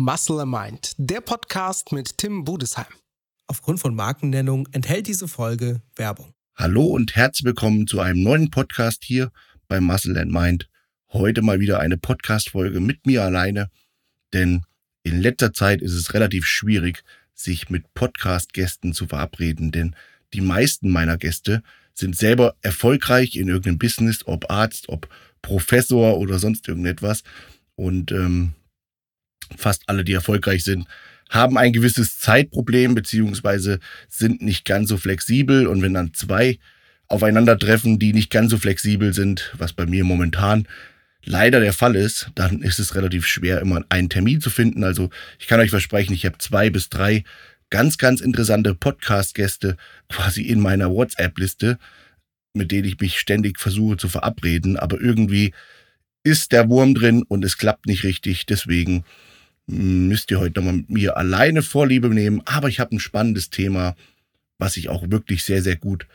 Muscle Mind, der Podcast mit Tim Budesheim. Aufgrund von Markennennung enthält diese Folge Werbung. Hallo und herzlich willkommen zu einem neuen Podcast hier bei Muscle and Mind. Heute mal wieder eine Podcast-Folge mit mir alleine, denn in letzter Zeit ist es relativ schwierig, sich mit Podcast-Gästen zu verabreden, denn die meisten meiner Gäste sind selber erfolgreich in irgendeinem Business, ob Arzt, ob Professor oder sonst irgendetwas. Und ähm, fast alle, die erfolgreich sind, haben ein gewisses Zeitproblem beziehungsweise sind nicht ganz so flexibel. Und wenn dann zwei aufeinandertreffen, die nicht ganz so flexibel sind, was bei mir momentan leider der Fall ist, dann ist es relativ schwer, immer einen Termin zu finden. Also ich kann euch versprechen, ich habe zwei bis drei ganz, ganz interessante Podcast-Gäste quasi in meiner WhatsApp-Liste, mit denen ich mich ständig versuche zu verabreden. Aber irgendwie ist der Wurm drin und es klappt nicht richtig. Deswegen müsst ihr heute nochmal mit mir alleine Vorliebe nehmen. Aber ich habe ein spannendes Thema, was ich auch wirklich sehr, sehr gut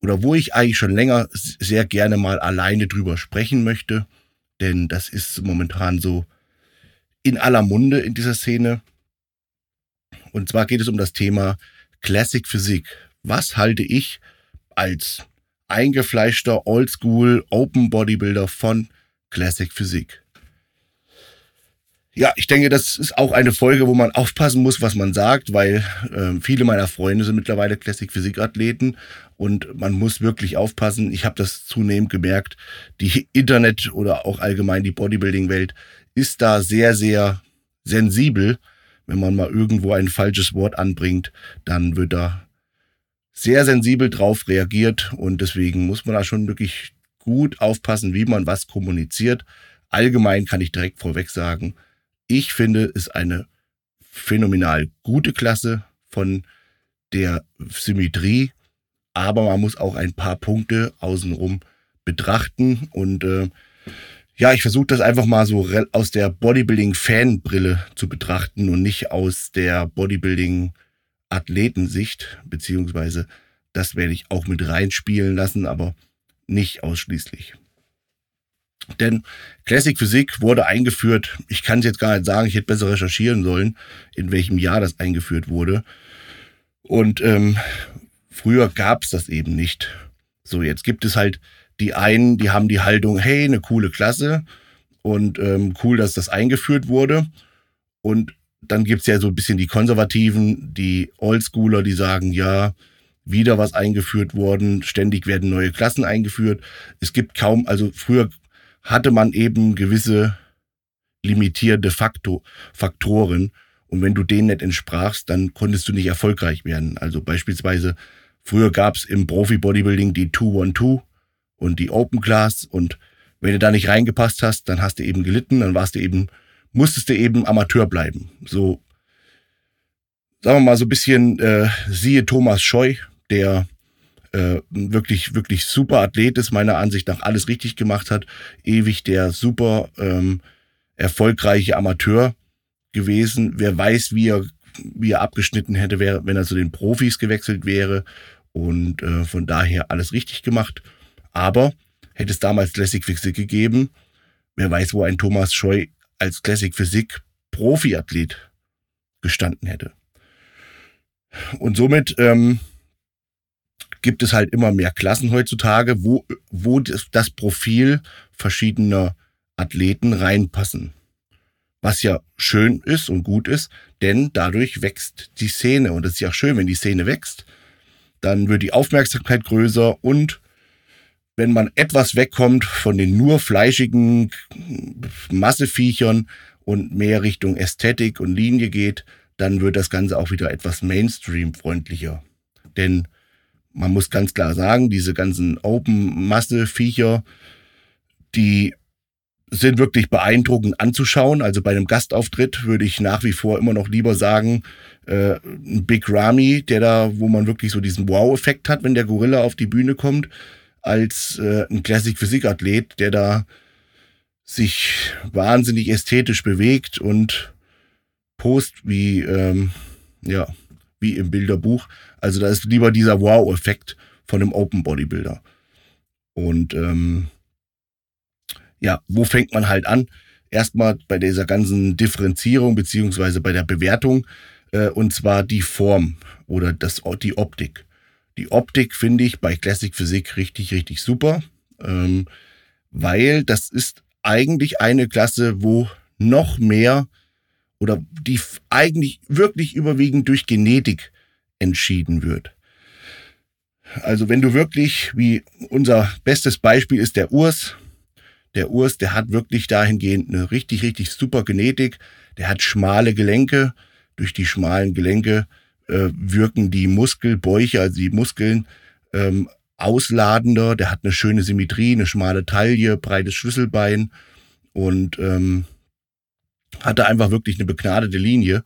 oder wo ich eigentlich schon länger sehr gerne mal alleine drüber sprechen möchte. Denn das ist momentan so in aller Munde in dieser Szene. Und zwar geht es um das Thema Classic Physik. Was halte ich als eingefleischter Oldschool Open Bodybuilder von Classic Physik? Ja, ich denke, das ist auch eine Folge, wo man aufpassen muss, was man sagt, weil äh, viele meiner Freunde sind mittlerweile Classic Physik Athleten und man muss wirklich aufpassen. Ich habe das zunehmend gemerkt. Die Internet oder auch allgemein die Bodybuilding Welt ist da sehr sehr sensibel. Wenn man mal irgendwo ein falsches Wort anbringt, dann wird da sehr sensibel drauf reagiert und deswegen muss man da schon wirklich gut aufpassen, wie man was kommuniziert. Allgemein kann ich direkt vorweg sagen, ich finde, es eine phänomenal gute Klasse von der Symmetrie, aber man muss auch ein paar Punkte außenrum betrachten. Und äh, ja, ich versuche das einfach mal so aus der Bodybuilding-Fan-Brille zu betrachten und nicht aus der Bodybuilding-Athletensicht, beziehungsweise das werde ich auch mit reinspielen lassen, aber nicht ausschließlich. Denn Classic Physik wurde eingeführt, ich kann es jetzt gar nicht sagen, ich hätte besser recherchieren sollen, in welchem Jahr das eingeführt wurde. Und ähm, früher gab es das eben nicht. So, jetzt gibt es halt die einen, die haben die Haltung, hey, eine coole Klasse und ähm, cool, dass das eingeführt wurde. Und dann gibt es ja so ein bisschen die Konservativen, die Oldschooler, die sagen, ja, wieder was eingeführt worden, ständig werden neue Klassen eingeführt. Es gibt kaum, also früher hatte man eben gewisse limitierende Faktor, Faktoren. Und wenn du denen nicht entsprachst, dann konntest du nicht erfolgreich werden. Also beispielsweise, früher gab es im Profi-Bodybuilding die 212 und die Open Class. Und wenn du da nicht reingepasst hast, dann hast du eben gelitten, dann warst du eben, musstest du eben Amateur bleiben. So, sagen wir mal so ein bisschen, äh, siehe Thomas Scheu, der äh, wirklich, wirklich super Athlet ist, meiner Ansicht nach alles richtig gemacht hat, ewig der super ähm, erfolgreiche Amateur gewesen. Wer weiß, wie er, wie er abgeschnitten hätte, wär, wenn er zu den Profis gewechselt wäre. Und äh, von daher alles richtig gemacht. Aber hätte es damals Classic Physik gegeben, wer weiß, wo ein Thomas Scheu als Classic Physik Profiathlet gestanden hätte. Und somit ähm, gibt es halt immer mehr Klassen heutzutage, wo, wo das Profil verschiedener Athleten reinpassen. Was ja schön ist und gut ist, denn dadurch wächst die Szene. Und es ist ja schön, wenn die Szene wächst, dann wird die Aufmerksamkeit größer und wenn man etwas wegkommt von den nur fleischigen Masseviechern und mehr Richtung Ästhetik und Linie geht, dann wird das Ganze auch wieder etwas Mainstream-freundlicher. Denn man muss ganz klar sagen, diese ganzen Open-Masse-Viecher, die sind wirklich beeindruckend anzuschauen. Also bei einem Gastauftritt würde ich nach wie vor immer noch lieber sagen, äh, ein Big Ramy, der da, wo man wirklich so diesen Wow-Effekt hat, wenn der Gorilla auf die Bühne kommt, als äh, ein Classic Physik-Athlet, der da sich wahnsinnig ästhetisch bewegt und post wie, ähm, ja, wie im Bilderbuch. Also da ist lieber dieser Wow-Effekt von einem Open Bodybuilder. Und ähm, ja, wo fängt man halt an? erstmal bei dieser ganzen Differenzierung beziehungsweise bei der Bewertung, äh, und zwar die Form oder das, die Optik. Die Optik finde ich bei Classic Physik richtig, richtig super, ähm, weil das ist eigentlich eine Klasse, wo noch mehr oder die eigentlich wirklich überwiegend durch Genetik entschieden wird. Also wenn du wirklich, wie unser bestes Beispiel ist der Urs, der Urs, der hat wirklich dahingehend eine richtig, richtig super Genetik. Der hat schmale Gelenke. Durch die schmalen Gelenke äh, wirken die Muskelbäuche, also die Muskeln, ähm, ausladender. Der hat eine schöne Symmetrie, eine schmale Taille, breites Schlüsselbein und ähm, hatte einfach wirklich eine begnadete Linie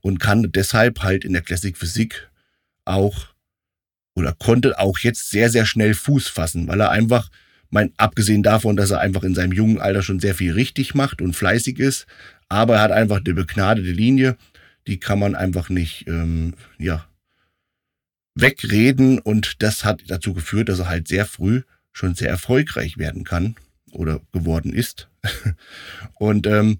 und kann deshalb halt in der Classic Physik auch oder konnte auch jetzt sehr, sehr schnell Fuß fassen, weil er einfach, mein, abgesehen davon, dass er einfach in seinem jungen Alter schon sehr viel richtig macht und fleißig ist, aber er hat einfach eine begnadete Linie, die kann man einfach nicht, ähm, ja, wegreden und das hat dazu geführt, dass er halt sehr früh schon sehr erfolgreich werden kann oder geworden ist. und ähm,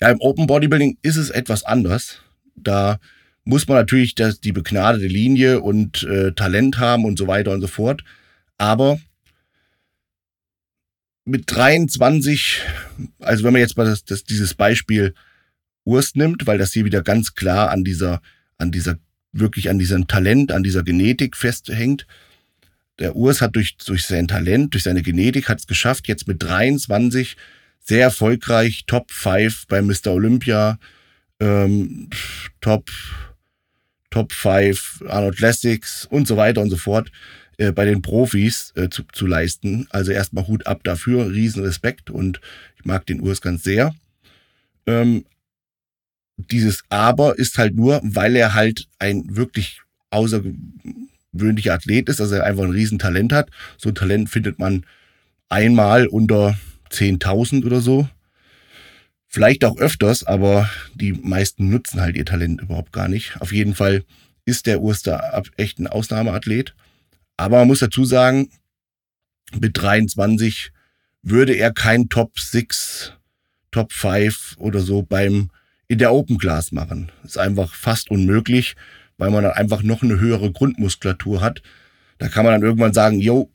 ja, im Open Bodybuilding ist es etwas anders. Da muss man natürlich das, die begnadete Linie und äh, Talent haben und so weiter und so fort. Aber mit 23, also wenn man jetzt mal das, das, dieses Beispiel Urs nimmt, weil das hier wieder ganz klar an dieser, an dieser, wirklich an diesem Talent, an dieser Genetik festhängt. Der Urs hat durch, durch sein Talent, durch seine Genetik hat es geschafft, jetzt mit 23 sehr erfolgreich Top 5 bei Mr. Olympia, ähm, Top Top 5, Arnold Classics und so weiter und so fort äh, bei den Profis äh, zu, zu leisten. Also erstmal Hut ab dafür, riesen Respekt und ich mag den Urs ganz sehr. Ähm, dieses Aber ist halt nur, weil er halt ein wirklich außergewöhnlicher Athlet ist, dass er einfach ein Riesentalent hat. So ein Talent findet man einmal unter 10.000 oder so. Vielleicht auch öfters, aber die meisten nutzen halt ihr Talent überhaupt gar nicht. Auf jeden Fall ist der Urster echt ein Ausnahmeathlet. Aber man muss dazu sagen, mit 23 würde er kein Top 6, Top 5 oder so beim in der Open Class machen. Ist einfach fast unmöglich, weil man dann einfach noch eine höhere Grundmuskulatur hat. Da kann man dann irgendwann sagen, jo,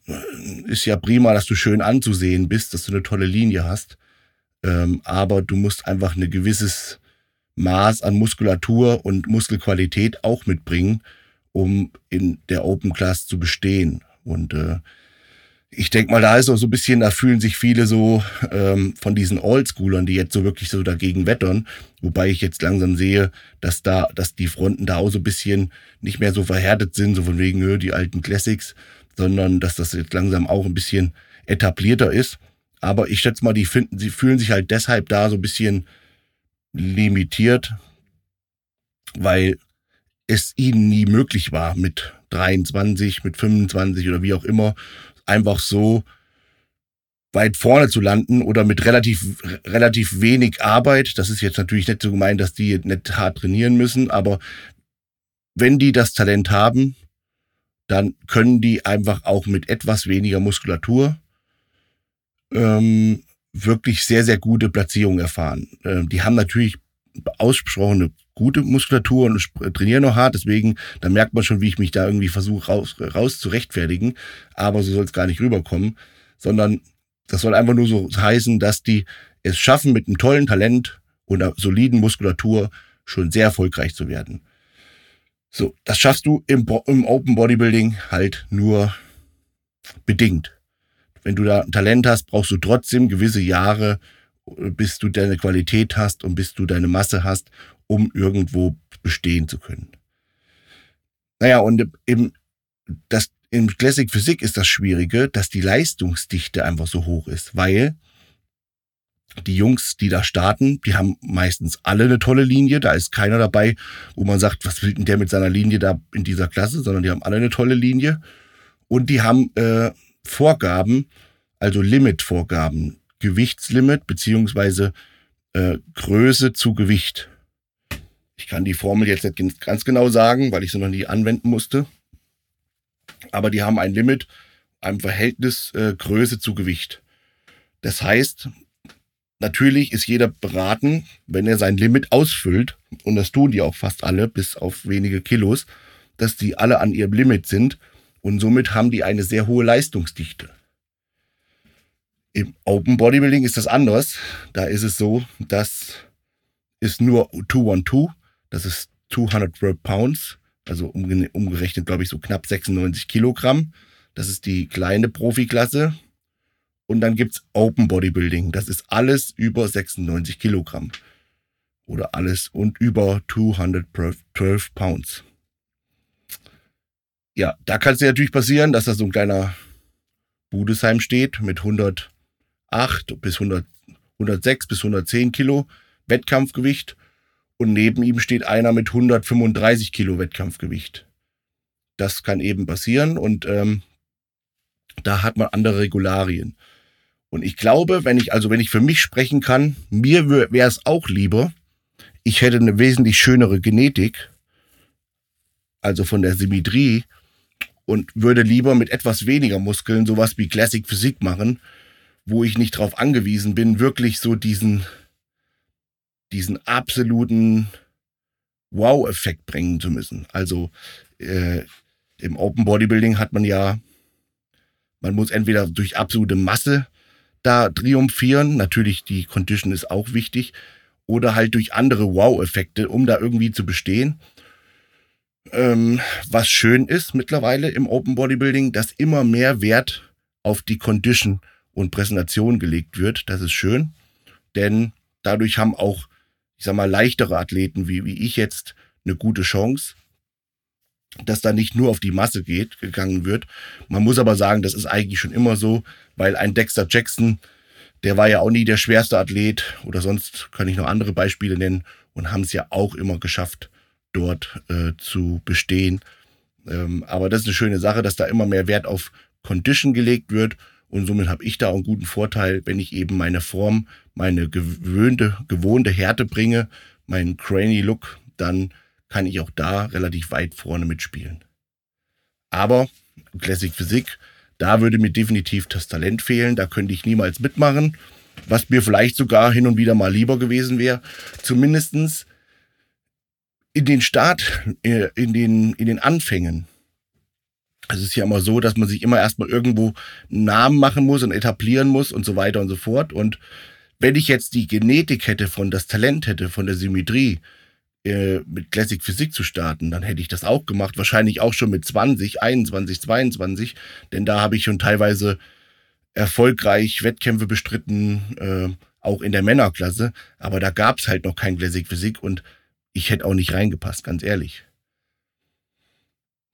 ist ja prima, dass du schön anzusehen bist, dass du eine tolle Linie hast. Ähm, aber du musst einfach ein gewisses Maß an Muskulatur und Muskelqualität auch mitbringen, um in der Open Class zu bestehen. Und äh, ich denke mal, da ist auch so ein bisschen, da fühlen sich viele so ähm, von diesen Oldschoolern, die jetzt so wirklich so dagegen wettern, wobei ich jetzt langsam sehe, dass da, dass die Fronten da auch so ein bisschen nicht mehr so verhärtet sind, so von wegen die alten Classics, sondern dass das jetzt langsam auch ein bisschen etablierter ist. Aber ich schätze mal, die finden, sie fühlen sich halt deshalb da so ein bisschen limitiert, weil es ihnen nie möglich war, mit 23, mit 25 oder wie auch immer, einfach so weit vorne zu landen oder mit relativ, relativ wenig Arbeit. Das ist jetzt natürlich nicht so gemeint, dass die nicht hart trainieren müssen, aber wenn die das Talent haben, dann können die einfach auch mit etwas weniger Muskulatur ähm, wirklich sehr, sehr gute Platzierungen erfahren. Ähm, die haben natürlich ausgesprochene gute Muskulatur und trainieren noch hart, deswegen, da merkt man schon, wie ich mich da irgendwie versuche raus, raus zu rechtfertigen, aber so soll es gar nicht rüberkommen, sondern das soll einfach nur so heißen, dass die es schaffen, mit einem tollen Talent und einer soliden Muskulatur schon sehr erfolgreich zu werden. So, das schaffst du im, im Open Bodybuilding halt nur bedingt wenn du da ein Talent hast, brauchst du trotzdem gewisse Jahre, bis du deine Qualität hast und bis du deine Masse hast, um irgendwo bestehen zu können. Naja, und im, das, im Classic Physik ist das Schwierige, dass die Leistungsdichte einfach so hoch ist, weil die Jungs, die da starten, die haben meistens alle eine tolle Linie. Da ist keiner dabei, wo man sagt, was will denn der mit seiner Linie da in dieser Klasse, sondern die haben alle eine tolle Linie. Und die haben äh, Vorgaben, also Limitvorgaben, Gewichtslimit beziehungsweise äh, Größe zu Gewicht. Ich kann die Formel jetzt nicht ganz genau sagen, weil ich sie noch nie anwenden musste. Aber die haben ein Limit, ein Verhältnis äh, Größe zu Gewicht. Das heißt, natürlich ist jeder beraten, wenn er sein Limit ausfüllt, und das tun die auch fast alle, bis auf wenige Kilos, dass die alle an ihrem Limit sind und somit haben die eine sehr hohe Leistungsdichte. Im Open Bodybuilding ist das anders. Da ist es so, dass ist nur 212, das ist 212 Pounds, also umgerechnet, glaube ich, so knapp 96 Kilogramm. Das ist die kleine Profiklasse. Und dann gibt es Open Bodybuilding. Das ist alles über 96 Kilogramm. Oder alles und über 212 Pounds. Ja, da kann es natürlich passieren, dass da so ein kleiner Budesheim steht mit 108 bis 100, 106 bis 110 Kilo Wettkampfgewicht und neben ihm steht einer mit 135 Kilo Wettkampfgewicht. Das kann eben passieren und ähm, da hat man andere Regularien. Und ich glaube, wenn ich, also wenn ich für mich sprechen kann, mir wäre es auch lieber, ich hätte eine wesentlich schönere Genetik, also von der Symmetrie, und würde lieber mit etwas weniger Muskeln sowas wie Classic Physik machen, wo ich nicht darauf angewiesen bin, wirklich so diesen, diesen absoluten Wow-Effekt bringen zu müssen. Also äh, im Open Bodybuilding hat man ja, man muss entweder durch absolute Masse da triumphieren, natürlich die Condition ist auch wichtig, oder halt durch andere Wow-Effekte, um da irgendwie zu bestehen. Ähm, was schön ist mittlerweile im Open Bodybuilding, dass immer mehr Wert auf die Condition und Präsentation gelegt wird. Das ist schön, denn dadurch haben auch, ich sag mal, leichtere Athleten wie, wie ich jetzt eine gute Chance, dass da nicht nur auf die Masse geht, gegangen wird. Man muss aber sagen, das ist eigentlich schon immer so, weil ein Dexter Jackson, der war ja auch nie der schwerste Athlet oder sonst kann ich noch andere Beispiele nennen und haben es ja auch immer geschafft, dort äh, zu bestehen. Ähm, aber das ist eine schöne Sache, dass da immer mehr Wert auf Condition gelegt wird und somit habe ich da auch einen guten Vorteil, wenn ich eben meine Form, meine gewöhnte, gewohnte Härte bringe, meinen Cranny Look, dann kann ich auch da relativ weit vorne mitspielen. Aber Classic Physik, da würde mir definitiv das Talent fehlen, da könnte ich niemals mitmachen, was mir vielleicht sogar hin und wieder mal lieber gewesen wäre. Zumindestens in den Start, äh, in den, in den Anfängen. Es ist ja immer so, dass man sich immer erstmal irgendwo einen Namen machen muss und etablieren muss und so weiter und so fort. Und wenn ich jetzt die Genetik hätte, von das Talent hätte, von der Symmetrie, äh, mit Classic Physik zu starten, dann hätte ich das auch gemacht. Wahrscheinlich auch schon mit 20, 21, 22, denn da habe ich schon teilweise erfolgreich Wettkämpfe bestritten, äh, auch in der Männerklasse. Aber da gab es halt noch kein Classic Physik und ich hätte auch nicht reingepasst, ganz ehrlich.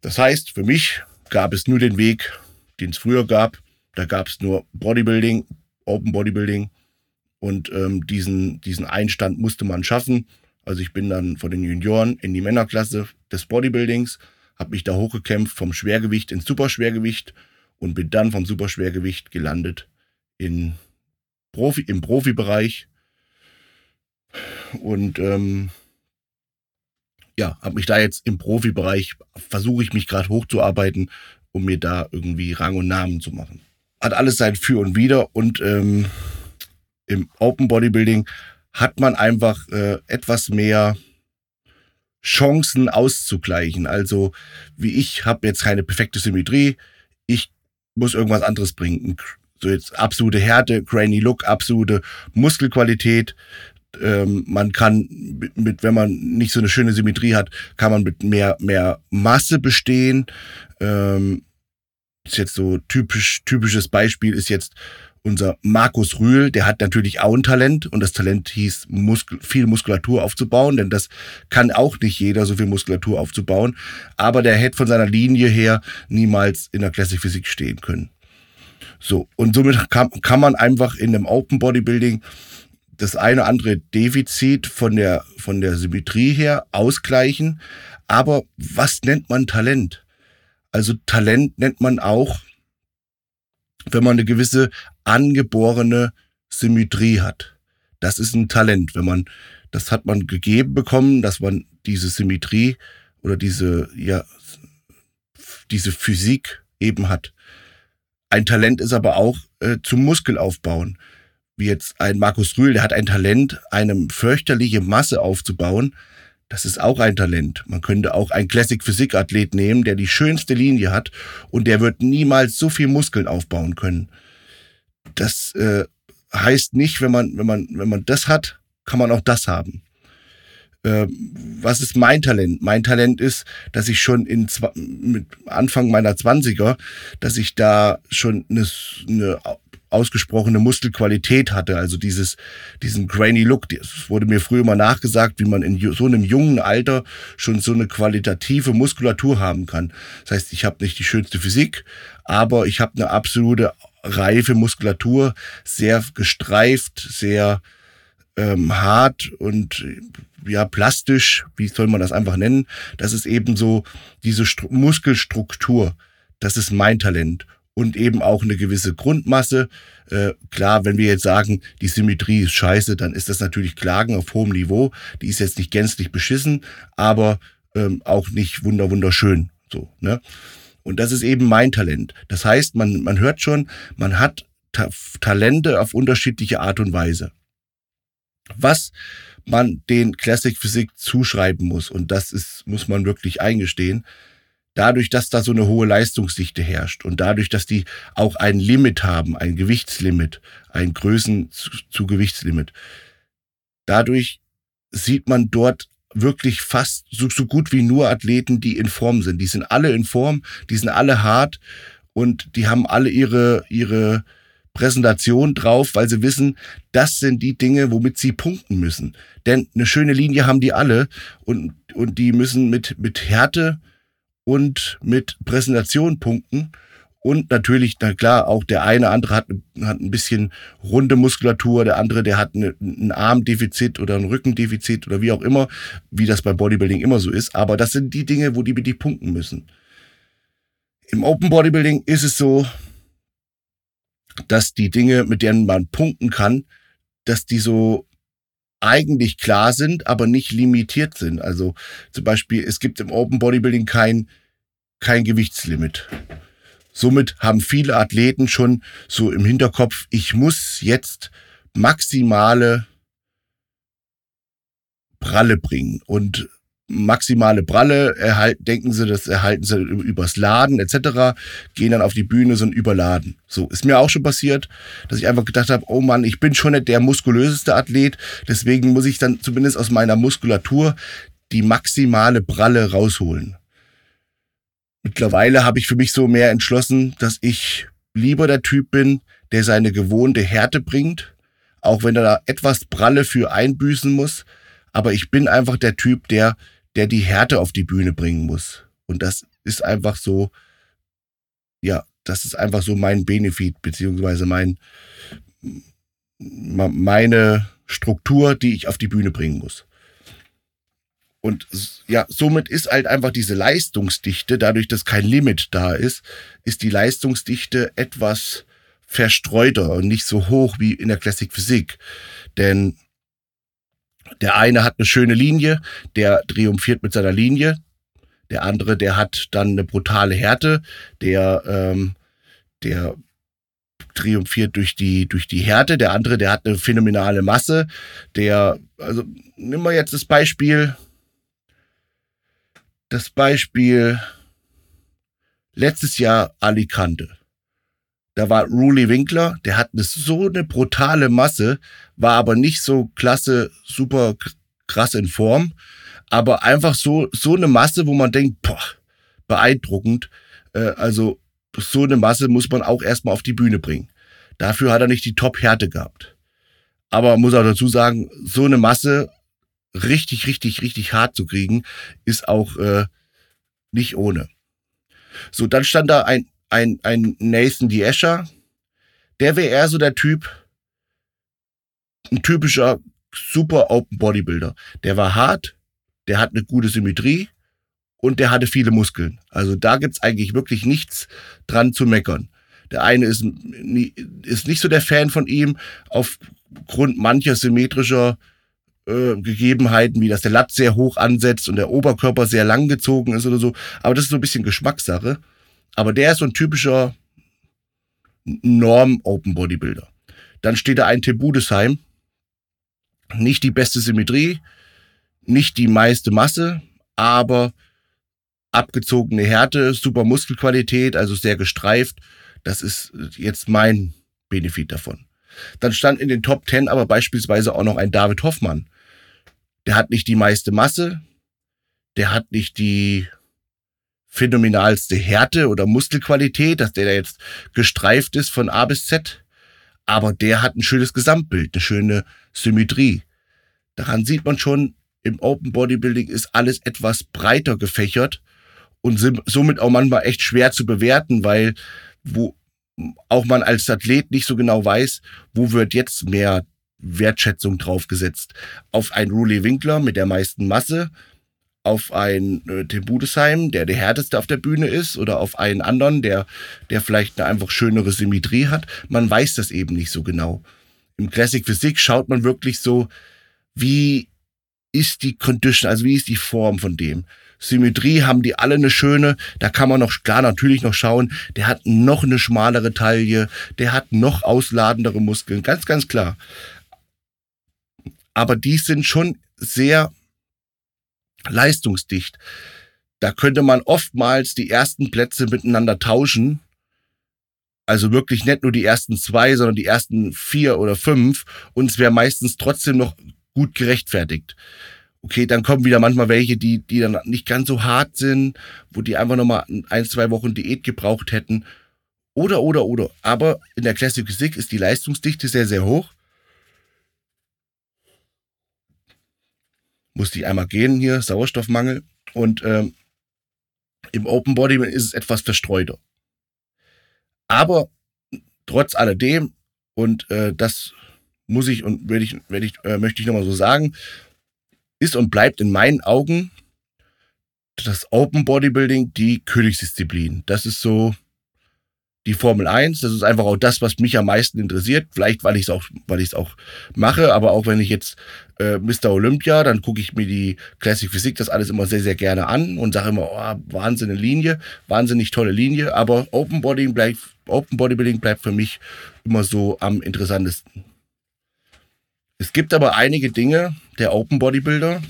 Das heißt, für mich gab es nur den Weg, den es früher gab. Da gab es nur Bodybuilding, Open Bodybuilding und ähm, diesen, diesen Einstand musste man schaffen. Also ich bin dann von den Junioren in die Männerklasse des Bodybuildings, habe mich da hochgekämpft vom Schwergewicht ins Superschwergewicht und bin dann vom Superschwergewicht gelandet in Profi, im Profibereich. Und ähm, ja, habe mich da jetzt im Profibereich, versuche ich mich gerade hochzuarbeiten, um mir da irgendwie Rang und Namen zu machen. Hat alles sein Für und Wider und ähm, im Open Bodybuilding hat man einfach äh, etwas mehr Chancen auszugleichen. Also wie ich habe jetzt keine perfekte Symmetrie, ich muss irgendwas anderes bringen. So jetzt absolute Härte, grainy Look, absolute Muskelqualität, ähm, man kann mit, wenn man nicht so eine schöne Symmetrie hat, kann man mit mehr, mehr Masse bestehen. Ähm, ist jetzt so typisch, typisches Beispiel ist jetzt unser Markus Rühl, der hat natürlich auch ein Talent und das Talent hieß, Muskel, viel Muskulatur aufzubauen, denn das kann auch nicht jeder, so viel Muskulatur aufzubauen. Aber der hätte von seiner Linie her niemals in der Classic Physik stehen können. So, und somit kann, kann man einfach in einem Open Bodybuilding das eine andere Defizit von der, von der Symmetrie her ausgleichen. Aber was nennt man Talent? Also Talent nennt man auch, wenn man eine gewisse angeborene Symmetrie hat. Das ist ein Talent, wenn man, das hat man gegeben bekommen, dass man diese Symmetrie oder diese, ja, diese Physik eben hat. Ein Talent ist aber auch äh, zum Muskelaufbauen wie jetzt ein Markus Rühl, der hat ein Talent, eine fürchterliche Masse aufzubauen. Das ist auch ein Talent. Man könnte auch einen Classic Physik Athlet nehmen, der die schönste Linie hat und der wird niemals so viel Muskeln aufbauen können. Das äh, heißt nicht, wenn man, wenn man, wenn man das hat, kann man auch das haben. Äh, was ist mein Talent? Mein Talent ist, dass ich schon in mit Anfang meiner Zwanziger, dass ich da schon eine, eine ausgesprochene Muskelqualität hatte, also dieses, diesen grainy Look. Es wurde mir früher mal nachgesagt, wie man in so einem jungen Alter schon so eine qualitative Muskulatur haben kann. Das heißt, ich habe nicht die schönste Physik, aber ich habe eine absolute reife Muskulatur, sehr gestreift, sehr ähm, hart und ja plastisch, wie soll man das einfach nennen? Das ist eben so diese Stru Muskelstruktur. Das ist mein Talent und eben auch eine gewisse Grundmasse. Äh, klar, wenn wir jetzt sagen, die Symmetrie ist scheiße, dann ist das natürlich Klagen auf hohem Niveau. Die ist jetzt nicht gänzlich beschissen, aber ähm, auch nicht wunder wunderschön. So, ne? Und das ist eben mein Talent. Das heißt, man, man hört schon, man hat Ta Talente auf unterschiedliche Art und Weise. Was man den Classic Physik zuschreiben muss, und das ist, muss man wirklich eingestehen, dadurch, dass da so eine hohe Leistungsdichte herrscht und dadurch, dass die auch ein Limit haben, ein Gewichtslimit, ein Größen zu, zu Gewichtslimit, dadurch sieht man dort wirklich fast so, so gut wie nur Athleten, die in Form sind. Die sind alle in Form, die sind alle hart und die haben alle ihre, ihre Präsentation drauf, weil sie wissen, das sind die Dinge, womit sie punkten müssen. Denn eine schöne Linie haben die alle und, und die müssen mit, mit Härte und mit Präsentation punkten. Und natürlich, na klar, auch der eine andere hat, hat ein bisschen runde Muskulatur, der andere, der hat eine, ein Armdefizit oder ein Rückendefizit oder wie auch immer, wie das beim Bodybuilding immer so ist. Aber das sind die Dinge, wo die die punkten müssen. Im Open Bodybuilding ist es so, dass die Dinge, mit denen man punkten kann, dass die so eigentlich klar sind, aber nicht limitiert sind. Also zum Beispiel, es gibt im Open Bodybuilding kein, kein Gewichtslimit. Somit haben viele Athleten schon so im Hinterkopf, ich muss jetzt maximale Pralle bringen. Und maximale Bralle, erhalt, denken sie, das erhalten sie übers Laden etc., gehen dann auf die Bühne, sind überladen. So, ist mir auch schon passiert, dass ich einfach gedacht habe, oh Mann, ich bin schon nicht der muskulöseste Athlet, deswegen muss ich dann zumindest aus meiner Muskulatur die maximale Bralle rausholen. Mittlerweile habe ich für mich so mehr entschlossen, dass ich lieber der Typ bin, der seine gewohnte Härte bringt, auch wenn er da etwas Bralle für einbüßen muss, aber ich bin einfach der Typ, der der die Härte auf die Bühne bringen muss. Und das ist einfach so, ja, das ist einfach so mein Benefit, beziehungsweise mein, meine Struktur, die ich auf die Bühne bringen muss. Und ja, somit ist halt einfach diese Leistungsdichte, dadurch, dass kein Limit da ist, ist die Leistungsdichte etwas verstreuter und nicht so hoch wie in der Classic Physik. Denn der eine hat eine schöne Linie, der triumphiert mit seiner Linie. Der andere, der hat dann eine brutale Härte, der, ähm, der triumphiert durch die, durch die Härte. Der andere, der hat eine phänomenale Masse. Der, also, nimm mal jetzt das Beispiel, das Beispiel letztes Jahr Alicante. Da war Ruli Winkler, der hat eine, so eine brutale Masse, war aber nicht so klasse, super krass in Form, aber einfach so, so eine Masse, wo man denkt, boah, beeindruckend. Äh, also so eine Masse muss man auch erstmal auf die Bühne bringen. Dafür hat er nicht die Top-Härte gehabt. Aber muss auch dazu sagen, so eine Masse richtig, richtig, richtig hart zu kriegen, ist auch äh, nicht ohne. So, dann stand da ein ein, ein Nathan Diescher, der wäre eher so der Typ, ein typischer super Open Bodybuilder. Der war hart, der hat eine gute Symmetrie und der hatte viele Muskeln. Also da gibt's eigentlich wirklich nichts dran zu meckern. Der eine ist, ist nicht so der Fan von ihm aufgrund mancher symmetrischer äh, Gegebenheiten, wie dass der Latt sehr hoch ansetzt und der Oberkörper sehr lang gezogen ist oder so. Aber das ist so ein bisschen Geschmackssache. Aber der ist so ein typischer Norm-Open Bodybuilder. Dann steht da ein Tim Budesheim. Nicht die beste Symmetrie, nicht die meiste Masse, aber abgezogene Härte, super Muskelqualität, also sehr gestreift. Das ist jetzt mein Benefit davon. Dann stand in den Top 10 aber beispielsweise auch noch ein David Hoffmann. Der hat nicht die meiste Masse, der hat nicht die phänomenalste Härte oder Muskelqualität, dass der da jetzt gestreift ist von A bis Z, aber der hat ein schönes Gesamtbild, eine schöne Symmetrie. Daran sieht man schon, im Open Bodybuilding ist alles etwas breiter gefächert und somit auch manchmal echt schwer zu bewerten, weil wo auch man als Athlet nicht so genau weiß, wo wird jetzt mehr Wertschätzung draufgesetzt. Auf einen Ruli Winkler mit der meisten Masse, auf einen äh, Tim Budesheim, der der härteste auf der Bühne ist, oder auf einen anderen, der, der vielleicht eine einfach schönere Symmetrie hat. Man weiß das eben nicht so genau. Im Classic Physik schaut man wirklich so, wie ist die Condition, also wie ist die Form von dem. Symmetrie haben die alle eine schöne. Da kann man noch klar natürlich noch schauen. Der hat noch eine schmalere Taille. Der hat noch ausladendere Muskeln. Ganz, ganz klar. Aber die sind schon sehr leistungsdicht. Da könnte man oftmals die ersten Plätze miteinander tauschen. Also wirklich nicht nur die ersten zwei, sondern die ersten vier oder fünf. Und es wäre meistens trotzdem noch gut gerechtfertigt. Okay, dann kommen wieder manchmal welche, die, die dann nicht ganz so hart sind, wo die einfach nochmal ein, zwei Wochen Diät gebraucht hätten. Oder, oder, oder. Aber in der Classic Physik ist die Leistungsdichte sehr, sehr hoch. Musste ich einmal gehen hier, Sauerstoffmangel. Und ähm, im Open Body ist es etwas verstreuter. Aber trotz alledem, und äh, das muss ich und werde ich, werde ich, äh, möchte ich nochmal so sagen, ist und bleibt in meinen Augen das Open Bodybuilding die Königsdisziplin. Das ist so die Formel 1. Das ist einfach auch das, was mich am meisten interessiert. Vielleicht, weil ich es auch, weil ich auch mache, aber auch wenn ich jetzt äh, Mr. Olympia, dann gucke ich mir die Classic Physik das alles immer sehr, sehr gerne an und sage immer, oh, Wahnsinn Linie, wahnsinnig tolle Linie. Aber Open Bodybuilding bleibt, Open Bodybuilding bleibt für mich immer so am interessantesten. Es gibt aber einige Dinge der Open Bodybuilder,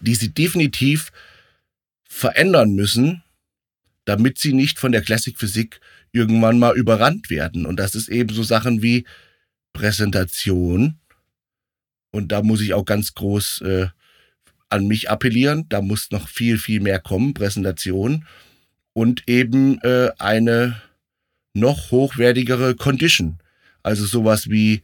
die sie definitiv verändern müssen, damit sie nicht von der Classic Physik irgendwann mal überrannt werden. Und das ist eben so Sachen wie Präsentation. Und da muss ich auch ganz groß äh, an mich appellieren. Da muss noch viel, viel mehr kommen, Präsentation. Und eben äh, eine noch hochwertigere Condition. Also sowas wie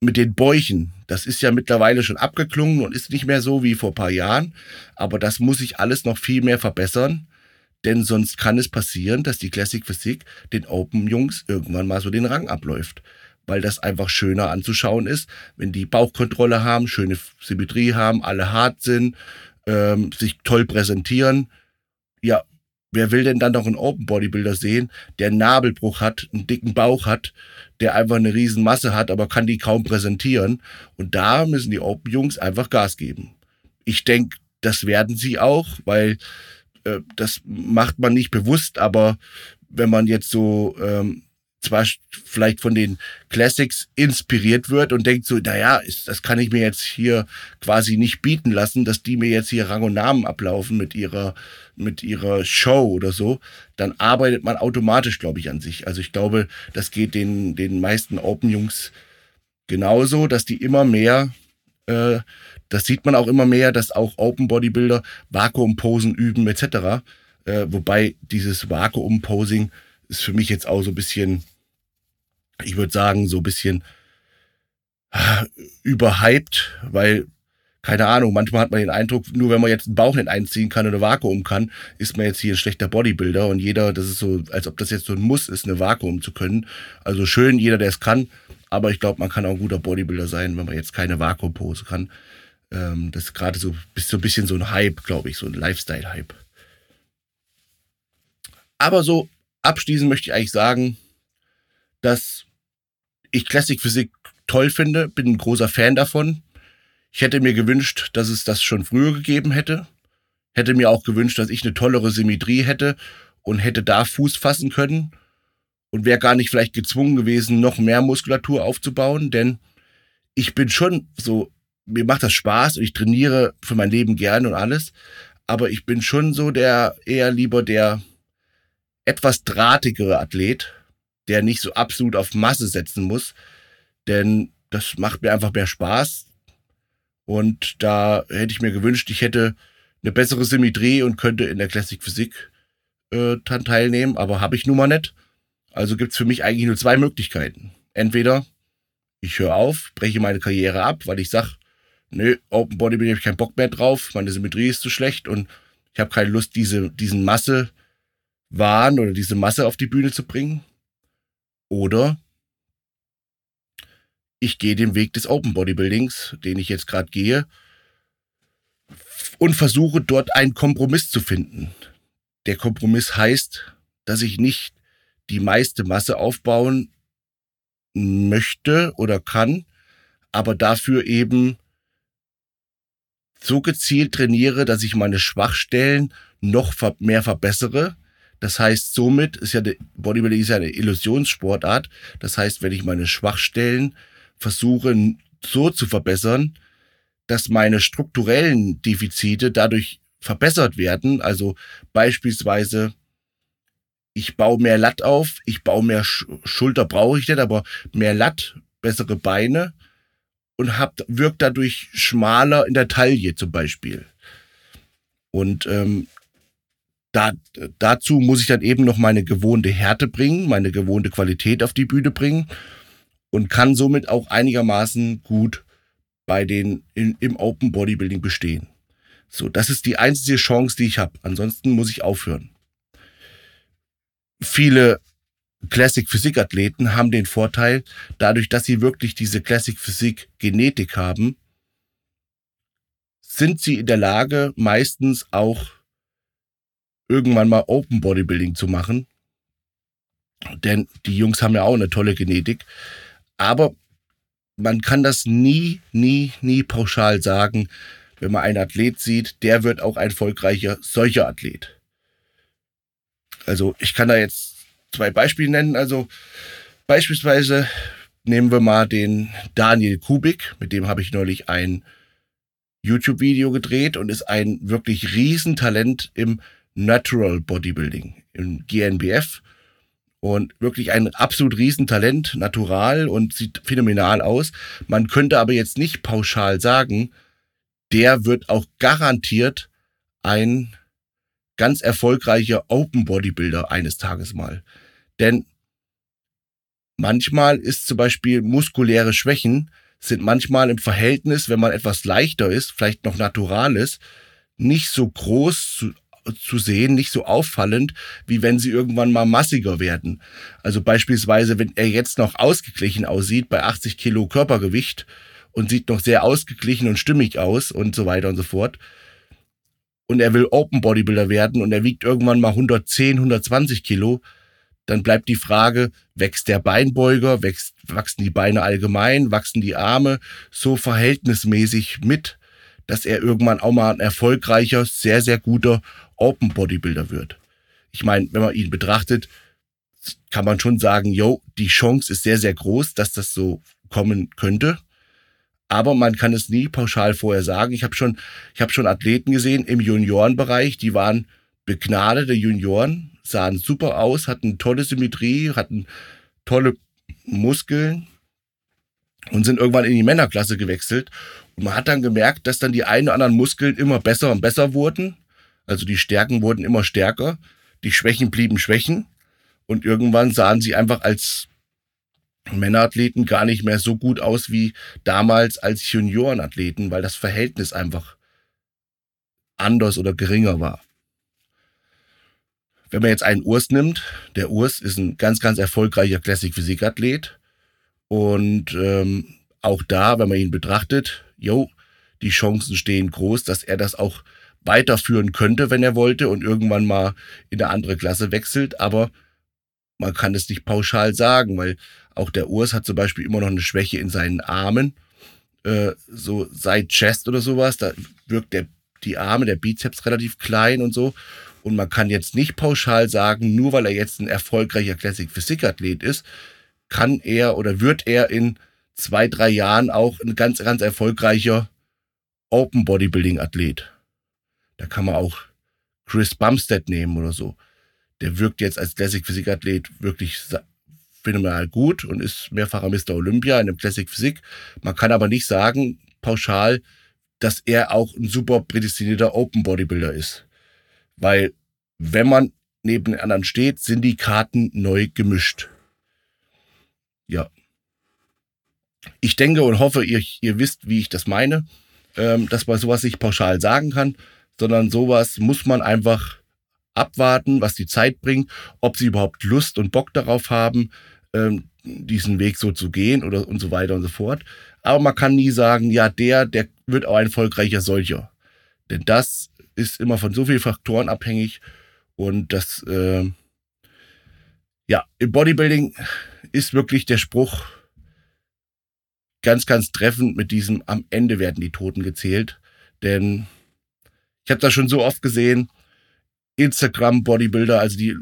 mit den Bäuchen, das ist ja mittlerweile schon abgeklungen und ist nicht mehr so wie vor paar Jahren. Aber das muss sich alles noch viel mehr verbessern. Denn sonst kann es passieren, dass die Classic Physik den Open-Jungs irgendwann mal so den Rang abläuft. Weil das einfach schöner anzuschauen ist, wenn die Bauchkontrolle haben, schöne Symmetrie haben, alle hart sind, ähm, sich toll präsentieren. Ja, wer will denn dann noch einen Open Bodybuilder sehen, der einen Nabelbruch hat, einen dicken Bauch hat, der einfach eine riesen Masse hat, aber kann die kaum präsentieren. Und da müssen die Open Jungs einfach Gas geben. Ich denke, das werden sie auch, weil äh, das macht man nicht bewusst, aber wenn man jetzt so ähm, zwar vielleicht von den Classics inspiriert wird und denkt so, naja, das kann ich mir jetzt hier quasi nicht bieten lassen, dass die mir jetzt hier Rang und Namen ablaufen mit ihrer, mit ihrer Show oder so, dann arbeitet man automatisch, glaube ich, an sich. Also ich glaube, das geht den, den meisten Open-Jungs genauso, dass die immer mehr, äh, das sieht man auch immer mehr, dass auch Open-Bodybuilder Vakuumposen üben etc. Äh, wobei dieses Vakuum-Posing ist für mich jetzt auch so ein bisschen, ich würde sagen, so ein bisschen äh, überhyped, weil, keine Ahnung, manchmal hat man den Eindruck, nur wenn man jetzt einen Bauch nicht einziehen kann oder Vakuum kann, ist man jetzt hier ein schlechter Bodybuilder und jeder, das ist so, als ob das jetzt so ein Muss ist, eine Vakuum zu können. Also schön, jeder, der es kann, aber ich glaube, man kann auch ein guter Bodybuilder sein, wenn man jetzt keine Vakuumpose kann. Ähm, das ist gerade so, so ein bisschen so ein Hype, glaube ich, so ein Lifestyle-Hype. Aber so abschließend möchte ich eigentlich sagen, dass ich Classic Physik toll finde, bin ein großer Fan davon. Ich hätte mir gewünscht, dass es das schon früher gegeben hätte. Hätte mir auch gewünscht, dass ich eine tollere Symmetrie hätte und hätte da Fuß fassen können. Und wäre gar nicht vielleicht gezwungen gewesen, noch mehr Muskulatur aufzubauen, denn ich bin schon so, mir macht das Spaß und ich trainiere für mein Leben gern und alles, aber ich bin schon so der eher lieber der etwas drahtigere Athlet, der nicht so absolut auf Masse setzen muss, denn das macht mir einfach mehr Spaß. Und da hätte ich mir gewünscht, ich hätte eine bessere Symmetrie und könnte in der Classic Physik äh, teilnehmen, aber habe ich nun mal nicht. Also gibt es für mich eigentlich nur zwei Möglichkeiten. Entweder ich höre auf, breche meine Karriere ab, weil ich sage, nö, Open Bodybuilding habe ich keinen Bock mehr drauf, meine Symmetrie ist zu schlecht und ich habe keine Lust, diese, diesen Masse-Wahn oder diese Masse auf die Bühne zu bringen. Oder ich gehe den Weg des Open Bodybuildings, den ich jetzt gerade gehe, und versuche dort einen Kompromiss zu finden. Der Kompromiss heißt, dass ich nicht die meiste Masse aufbauen möchte oder kann, aber dafür eben so gezielt trainiere, dass ich meine Schwachstellen noch mehr verbessere. Das heißt, somit ist ja Bodybuilding ist ja eine Illusionssportart. Das heißt, wenn ich meine Schwachstellen versuche so zu verbessern, dass meine strukturellen Defizite dadurch verbessert werden. Also beispielsweise, ich baue mehr Latt auf, ich baue mehr Sch Schulter brauche ich nicht, aber mehr Latt, bessere Beine und hab, wirkt dadurch schmaler in der Taille zum Beispiel. Und ähm, da, dazu muss ich dann eben noch meine gewohnte Härte bringen, meine gewohnte Qualität auf die Bühne bringen und kann somit auch einigermaßen gut bei den in, im Open Bodybuilding bestehen. So, das ist die einzige Chance, die ich habe. Ansonsten muss ich aufhören. Viele Classic Physik Athleten haben den Vorteil, dadurch, dass sie wirklich diese Classic Physik Genetik haben, sind sie in der Lage, meistens auch irgendwann mal Open Bodybuilding zu machen. Denn die Jungs haben ja auch eine tolle Genetik. Aber man kann das nie, nie, nie pauschal sagen, wenn man einen Athlet sieht, der wird auch ein erfolgreicher solcher Athlet. Also ich kann da jetzt zwei Beispiele nennen. Also beispielsweise nehmen wir mal den Daniel Kubik, mit dem habe ich neulich ein YouTube-Video gedreht und ist ein wirklich Riesentalent im Natural Bodybuilding, im GNBF und wirklich ein absolut Riesentalent, natural und sieht phänomenal aus. Man könnte aber jetzt nicht pauschal sagen, der wird auch garantiert ein ganz erfolgreicher Open Bodybuilder eines Tages mal. Denn manchmal ist zum Beispiel muskuläre Schwächen sind manchmal im Verhältnis, wenn man etwas leichter ist, vielleicht noch natural ist, nicht so groß zu sehen, nicht so auffallend, wie wenn sie irgendwann mal massiger werden. Also beispielsweise, wenn er jetzt noch ausgeglichen aussieht bei 80 Kilo Körpergewicht und sieht noch sehr ausgeglichen und stimmig aus und so weiter und so fort. Und er will Open Bodybuilder werden und er wiegt irgendwann mal 110, 120 Kilo, dann bleibt die Frage, wächst der Beinbeuger, wächst, wachsen die Beine allgemein, wachsen die Arme so verhältnismäßig mit, dass er irgendwann auch mal ein erfolgreicher, sehr, sehr guter Open Bodybuilder wird. Ich meine, wenn man ihn betrachtet, kann man schon sagen, yo, die Chance ist sehr, sehr groß, dass das so kommen könnte. Aber man kann es nie pauschal vorher sagen. Ich habe schon, ich habe schon Athleten gesehen im Juniorenbereich, die waren begnadete Junioren, sahen super aus, hatten tolle Symmetrie, hatten tolle Muskeln und sind irgendwann in die Männerklasse gewechselt. Und man hat dann gemerkt, dass dann die einen oder anderen Muskeln immer besser und besser wurden also die Stärken wurden immer stärker, die Schwächen blieben Schwächen und irgendwann sahen sie einfach als Männerathleten gar nicht mehr so gut aus wie damals als Juniorenathleten, weil das Verhältnis einfach anders oder geringer war. Wenn man jetzt einen Urs nimmt, der Urs ist ein ganz, ganz erfolgreicher Classic-Physik-Athlet und ähm, auch da, wenn man ihn betrachtet, jo, die Chancen stehen groß, dass er das auch weiterführen könnte, wenn er wollte und irgendwann mal in eine andere Klasse wechselt. Aber man kann es nicht pauschal sagen, weil auch der Urs hat zum Beispiel immer noch eine Schwäche in seinen Armen. Äh, so seit Chest oder sowas, da wirkt der, die Arme, der Bizeps relativ klein und so. Und man kann jetzt nicht pauschal sagen, nur weil er jetzt ein erfolgreicher Classic Physik Athlet ist, kann er oder wird er in zwei, drei Jahren auch ein ganz, ganz erfolgreicher Open Bodybuilding Athlet. Da kann man auch Chris Bumstead nehmen oder so. Der wirkt jetzt als Classic Physik Athlet wirklich phänomenal gut und ist mehrfacher Mr. Olympia in dem Classic Physik. Man kann aber nicht sagen, pauschal, dass er auch ein super prädestinierter Open Bodybuilder ist. Weil, wenn man neben den anderen steht, sind die Karten neu gemischt. Ja. Ich denke und hoffe, ihr, ihr wisst, wie ich das meine, ähm, dass man sowas nicht pauschal sagen kann, sondern sowas muss man einfach abwarten, was die Zeit bringt, ob sie überhaupt Lust und Bock darauf haben, ähm, diesen Weg so zu gehen oder und so weiter und so fort. Aber man kann nie sagen, ja, der, der wird auch ein erfolgreicher solcher. Denn das ist immer von so vielen Faktoren abhängig und das, äh, ja, im Bodybuilding ist wirklich der Spruch ganz, ganz treffend mit diesem am Ende werden die Toten gezählt. Denn ich habe das schon so oft gesehen, Instagram-Bodybuilder, also die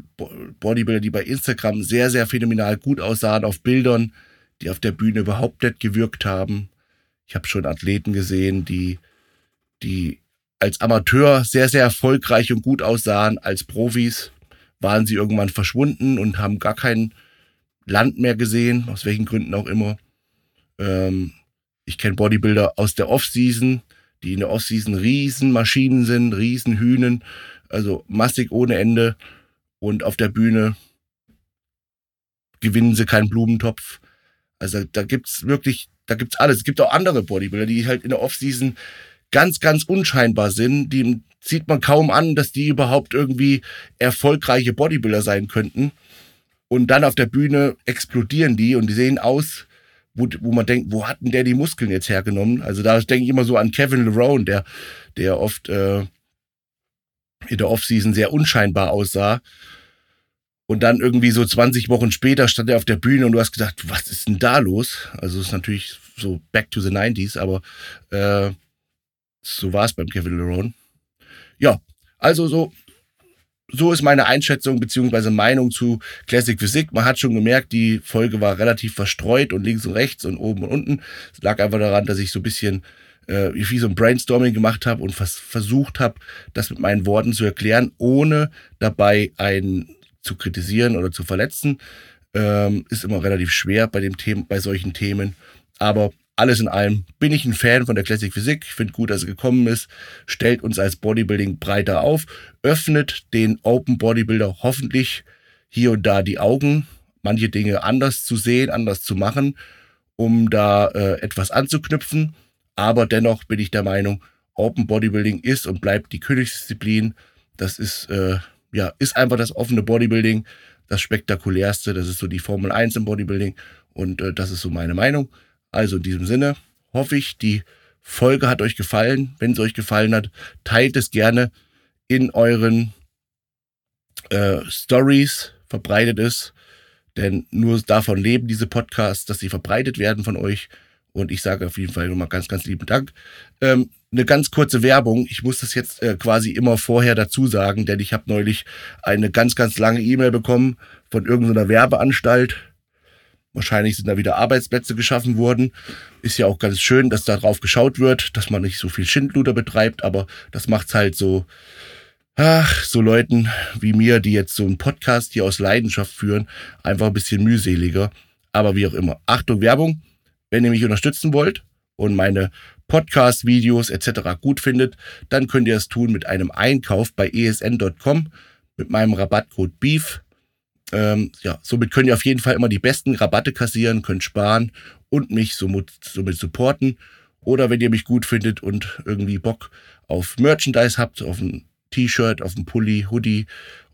Bodybuilder, die bei Instagram sehr, sehr phänomenal gut aussahen auf Bildern, die auf der Bühne überhaupt nicht gewirkt haben. Ich habe schon Athleten gesehen, die, die als Amateur sehr, sehr erfolgreich und gut aussahen. Als Profis waren sie irgendwann verschwunden und haben gar kein Land mehr gesehen, aus welchen Gründen auch immer. Ähm, ich kenne Bodybuilder aus der Off-Season, die in der Off-Season Riesenmaschinen sind, Riesenhühnen also massig ohne Ende. Und auf der Bühne gewinnen sie keinen Blumentopf. Also da gibt's wirklich, da gibt's alles. Es gibt auch andere Bodybuilder, die halt in der Offseason ganz, ganz unscheinbar sind. Die sieht man kaum an, dass die überhaupt irgendwie erfolgreiche Bodybuilder sein könnten. Und dann auf der Bühne explodieren die und die sehen aus, wo, wo man denkt, wo hat denn der die Muskeln jetzt hergenommen? Also da denke ich immer so an Kevin Lerone, der, der oft äh, in der Offseason sehr unscheinbar aussah. Und dann irgendwie so 20 Wochen später stand er auf der Bühne und du hast gedacht, was ist denn da los? Also es ist natürlich so back to the 90s, aber äh, so war es beim Kevin Lerone. Ja, also so, so ist meine Einschätzung bzw. Meinung zu Classic Physik. Man hat schon gemerkt, die Folge war relativ verstreut und links und rechts und oben und unten. Es lag einfach daran, dass ich so ein bisschen äh, wie so ein Brainstorming gemacht habe und vers versucht habe, das mit meinen Worten zu erklären, ohne dabei einen zu kritisieren oder zu verletzen. Ähm, ist immer relativ schwer bei, dem Thema, bei solchen Themen. Aber alles in allem bin ich ein Fan von der Classic Physik. Ich finde gut, dass er gekommen ist. Stellt uns als Bodybuilding breiter auf. Öffnet den Open Bodybuilder hoffentlich hier und da die Augen, manche Dinge anders zu sehen, anders zu machen, um da äh, etwas anzuknüpfen. Aber dennoch bin ich der Meinung, Open Bodybuilding ist und bleibt die Königsdisziplin. Das ist, äh, ja, ist einfach das offene Bodybuilding, das spektakulärste. Das ist so die Formel 1 im Bodybuilding. Und äh, das ist so meine Meinung. Also in diesem Sinne hoffe ich, die Folge hat euch gefallen. Wenn es euch gefallen hat, teilt es gerne in euren äh, Stories, verbreitet es. Denn nur davon leben diese Podcasts, dass sie verbreitet werden von euch. Und ich sage auf jeden Fall nochmal ganz, ganz lieben Dank. Ähm, eine ganz kurze Werbung. Ich muss das jetzt äh, quasi immer vorher dazu sagen, denn ich habe neulich eine ganz, ganz lange E-Mail bekommen von irgendeiner Werbeanstalt. Wahrscheinlich sind da wieder Arbeitsplätze geschaffen worden. Ist ja auch ganz schön, dass da drauf geschaut wird, dass man nicht so viel Schindluder betreibt, aber das macht's halt so, ach, so Leuten wie mir, die jetzt so einen Podcast hier aus Leidenschaft führen, einfach ein bisschen mühseliger. Aber wie auch immer. Achtung, Werbung. Wenn ihr mich unterstützen wollt und meine Podcast-Videos etc. gut findet, dann könnt ihr es tun mit einem Einkauf bei esn.com mit meinem Rabattcode BEEF. Ähm, ja, somit könnt ihr auf jeden Fall immer die besten Rabatte kassieren, könnt sparen und mich somit, somit supporten. Oder wenn ihr mich gut findet und irgendwie Bock auf Merchandise habt, auf ein T-Shirt, auf ein Pulli, Hoodie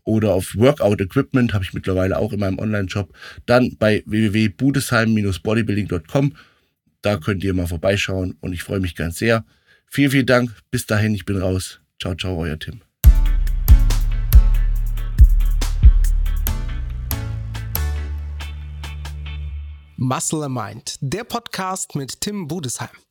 oder auf Workout Equipment, habe ich mittlerweile auch in meinem Online-Shop, dann bei www.budesheim-bodybuilding.com. Da könnt ihr mal vorbeischauen und ich freue mich ganz sehr. Vielen, vielen Dank. Bis dahin, ich bin raus. Ciao, ciao, euer Tim. Muscle Mind, der Podcast mit Tim Budesheim.